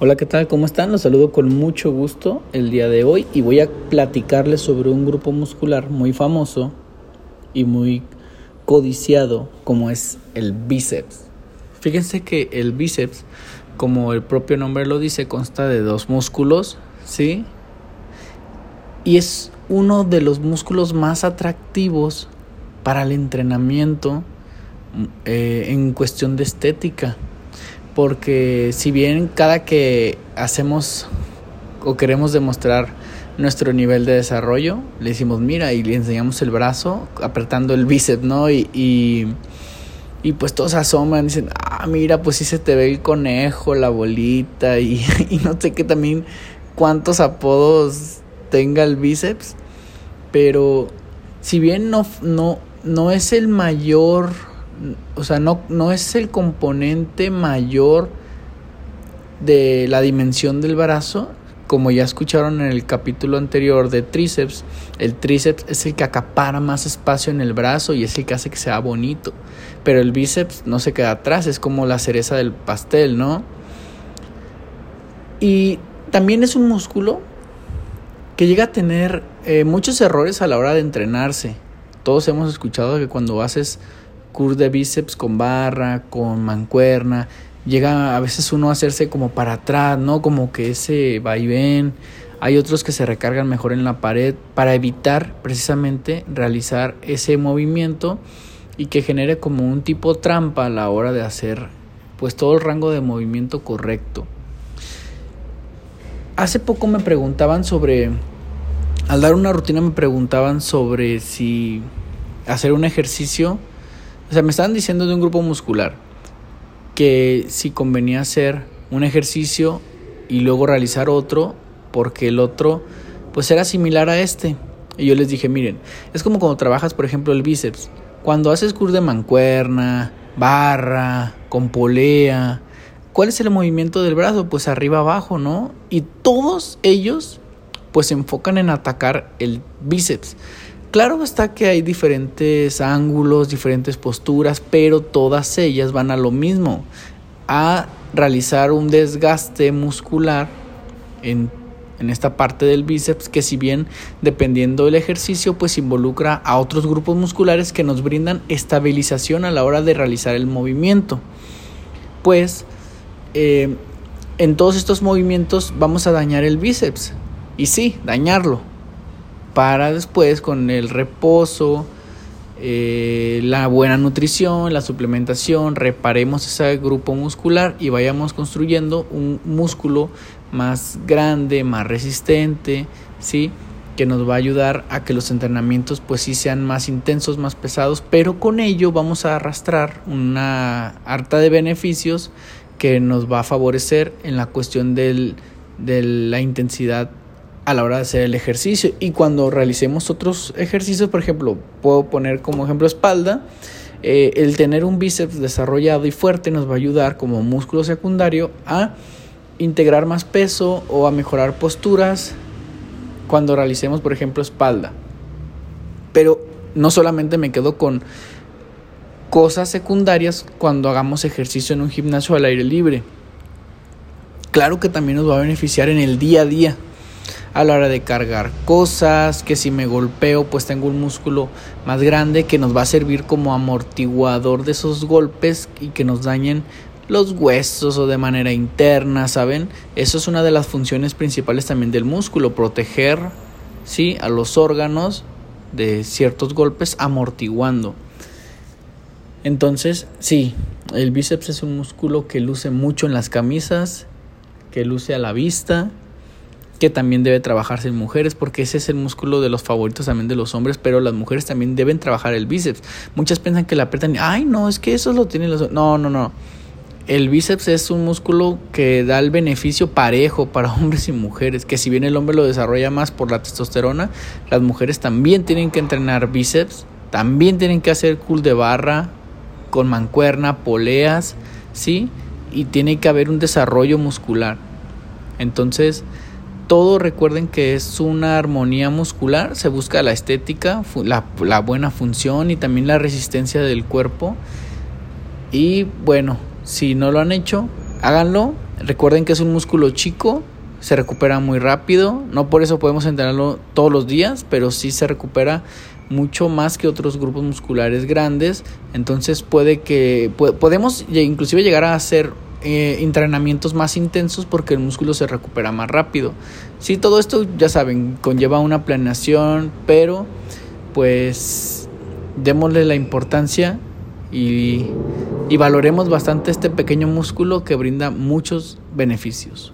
Hola, ¿qué tal? ¿Cómo están? Los saludo con mucho gusto el día de hoy y voy a platicarles sobre un grupo muscular muy famoso y muy codiciado como es el bíceps. Fíjense que el bíceps, como el propio nombre lo dice, consta de dos músculos, ¿sí? Y es uno de los músculos más atractivos para el entrenamiento eh, en cuestión de estética porque si bien cada que hacemos o queremos demostrar nuestro nivel de desarrollo, le decimos mira y le enseñamos el brazo apretando el bíceps, ¿no? Y, y, pues todos asoman dicen, ah, mira, pues sí se te ve el conejo, la bolita y, y no sé qué también cuántos apodos tenga el bíceps, pero si bien no, no, no es el mayor o sea, no, no es el componente mayor de la dimensión del brazo, como ya escucharon en el capítulo anterior de tríceps, el tríceps es el que acapara más espacio en el brazo y es el que hace que sea bonito. Pero el bíceps no se queda atrás, es como la cereza del pastel, ¿no? Y también es un músculo que llega a tener eh, muchos errores a la hora de entrenarse. Todos hemos escuchado que cuando haces curl de bíceps con barra, con mancuerna. Llega a veces uno a hacerse como para atrás, ¿no? Como que ese vaivén. Hay otros que se recargan mejor en la pared para evitar precisamente realizar ese movimiento y que genere como un tipo trampa a la hora de hacer pues todo el rango de movimiento correcto. Hace poco me preguntaban sobre al dar una rutina me preguntaban sobre si hacer un ejercicio o sea, me estaban diciendo de un grupo muscular que si convenía hacer un ejercicio y luego realizar otro, porque el otro pues era similar a este. Y yo les dije, miren, es como cuando trabajas, por ejemplo, el bíceps. Cuando haces curso de mancuerna, barra, con polea, ¿cuál es el movimiento del brazo? Pues arriba abajo, ¿no? Y todos ellos pues se enfocan en atacar el bíceps. Claro está que hay diferentes ángulos, diferentes posturas, pero todas ellas van a lo mismo, a realizar un desgaste muscular en, en, esta parte del bíceps que si bien dependiendo del ejercicio pues involucra a otros grupos musculares que nos brindan estabilización a la hora de realizar el movimiento. Pues eh, en todos estos movimientos vamos a dañar el bíceps. Y sí, dañarlo para después con el reposo, eh, la buena nutrición, la suplementación, reparemos ese grupo muscular y vayamos construyendo un músculo más grande, más resistente, ¿sí? que nos va a ayudar a que los entrenamientos pues sí sean más intensos, más pesados, pero con ello vamos a arrastrar una harta de beneficios que nos va a favorecer en la cuestión del, de la intensidad a la hora de hacer el ejercicio. Y cuando realicemos otros ejercicios, por ejemplo, puedo poner como ejemplo espalda, eh, el tener un bíceps desarrollado y fuerte nos va a ayudar como músculo secundario a integrar más peso o a mejorar posturas cuando realicemos, por ejemplo, espalda. Pero no solamente me quedo con cosas secundarias cuando hagamos ejercicio en un gimnasio al aire libre. Claro que también nos va a beneficiar en el día a día a la hora de cargar cosas, que si me golpeo pues tengo un músculo más grande que nos va a servir como amortiguador de esos golpes y que nos dañen los huesos o de manera interna, ¿saben? Eso es una de las funciones principales también del músculo, proteger, ¿sí? A los órganos de ciertos golpes amortiguando. Entonces, sí, el bíceps es un músculo que luce mucho en las camisas, que luce a la vista, que también debe trabajarse en mujeres porque ese es el músculo de los favoritos también de los hombres, pero las mujeres también deben trabajar el bíceps. Muchas piensan que la apretan y, ay, no, es que eso lo tienen los... No, no, no. El bíceps es un músculo que da el beneficio parejo para hombres y mujeres, que si bien el hombre lo desarrolla más por la testosterona, las mujeres también tienen que entrenar bíceps, también tienen que hacer cool de barra, con mancuerna, poleas, ¿sí? Y tiene que haber un desarrollo muscular. Entonces, todo recuerden que es una armonía muscular, se busca la estética, la, buena función y también la resistencia del cuerpo. Y bueno, si no lo han hecho, háganlo. Recuerden que es un músculo chico, se recupera muy rápido, no por eso podemos entrenarlo todos los días, pero sí se recupera mucho más que otros grupos musculares grandes, entonces puede que podemos inclusive llegar a hacer eh, entrenamientos más intensos porque el músculo se recupera más rápido. Sí, todo esto ya saben, conlleva una planeación, pero pues démosle la importancia y, y valoremos bastante este pequeño músculo que brinda muchos beneficios.